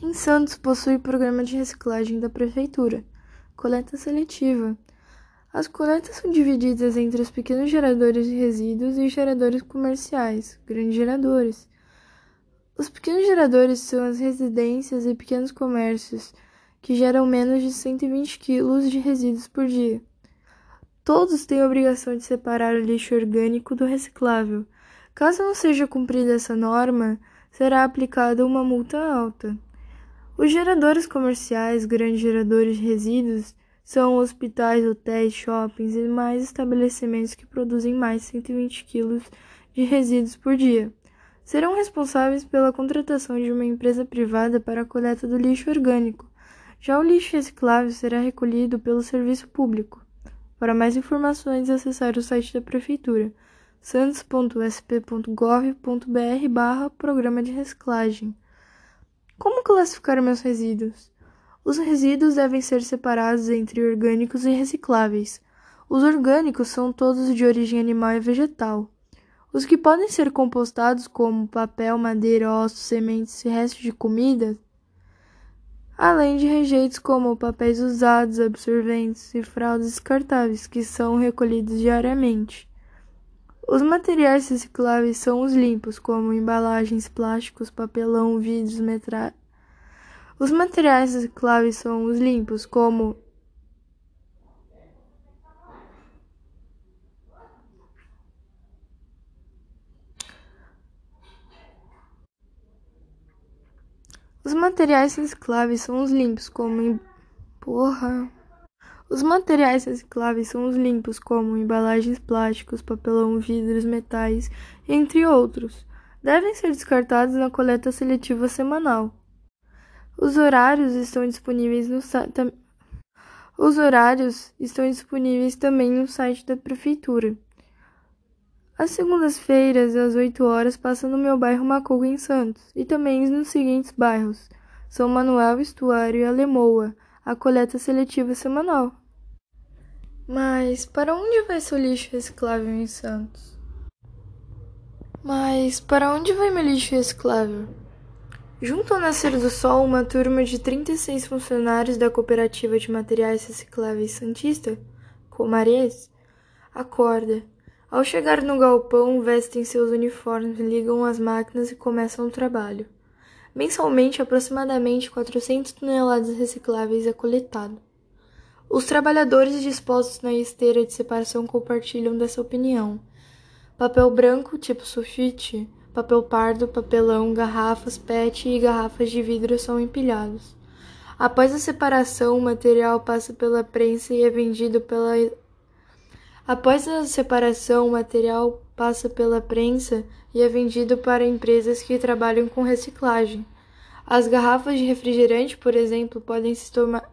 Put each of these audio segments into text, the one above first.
Em Santos possui programa de reciclagem da prefeitura, coleta seletiva. As coletas são divididas entre os pequenos geradores de resíduos e geradores comerciais, grandes geradores. Os pequenos geradores são as residências e pequenos comércios que geram menos de 120 kg de resíduos por dia. Todos têm a obrigação de separar o lixo orgânico do reciclável. Caso não seja cumprida essa norma, será aplicada uma multa alta. Os geradores comerciais, grandes geradores de resíduos, são hospitais, hotéis, shoppings e demais estabelecimentos que produzem mais de 120 kg de resíduos por dia serão responsáveis pela contratação de uma empresa privada para a coleta do lixo orgânico. Já o lixo reciclável será recolhido pelo serviço público. Para mais informações, acessar o site da Prefeitura santos.sp.gov.br barra Programa de Reciclagem. Como classificar meus resíduos? Os resíduos devem ser separados entre orgânicos e recicláveis. Os orgânicos são todos de origem animal e vegetal. Os que podem ser compostados, como papel, madeira, ossos, sementes e restos de comida, além de rejeitos como papéis usados, absorventes e fraldas descartáveis, que são recolhidos diariamente. Os materiais recicláveis são os limpos, como embalagens, plásticos, papelão, vidros, metra... Os materiais recicláveis são os limpos, como Os materiais recicláveis são os limpos, como em... porra. Os materiais recicláveis são os limpos, como embalagens plásticos, papelão, vidros, metais, entre outros. Devem ser descartados na coleta seletiva semanal. Os horários estão disponíveis no site. Os horários estão disponíveis também no site da prefeitura. As segundas-feiras, às 8 horas, passa no meu bairro Macogo, em Santos, e também nos seguintes bairros: São Manuel, Estuário e Alemoa, a coleta seletiva semanal. Mas para onde vai seu lixo reciclável em Santos? Mas para onde vai meu lixo reciclável? Junto ao nascer do sol, uma turma de 36 funcionários da Cooperativa de Materiais Recicláveis Santista, Comarês, acorda ao chegar no galpão, vestem seus uniformes, ligam as máquinas e começam o trabalho. Mensalmente, aproximadamente 400 toneladas recicláveis é coletado. Os trabalhadores dispostos na esteira de separação compartilham dessa opinião. Papel branco, tipo sulfite, papel pardo, papelão, garrafas PET e garrafas de vidro são empilhados. Após a separação, o material passa pela prensa e é vendido pela Após a separação, o material passa pela prensa e é vendido para empresas que trabalham com reciclagem. As garrafas de refrigerante, por exemplo, podem se tornar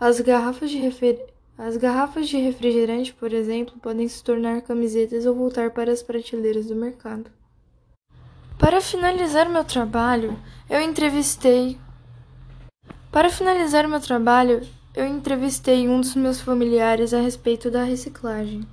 as garrafas de refer... As garrafas de refrigerante, por exemplo, podem se tornar camisetas ou voltar para as prateleiras do mercado. Para finalizar meu trabalho, eu entrevistei Para finalizar meu trabalho, eu entrevistei um dos meus familiares a respeito da reciclagem.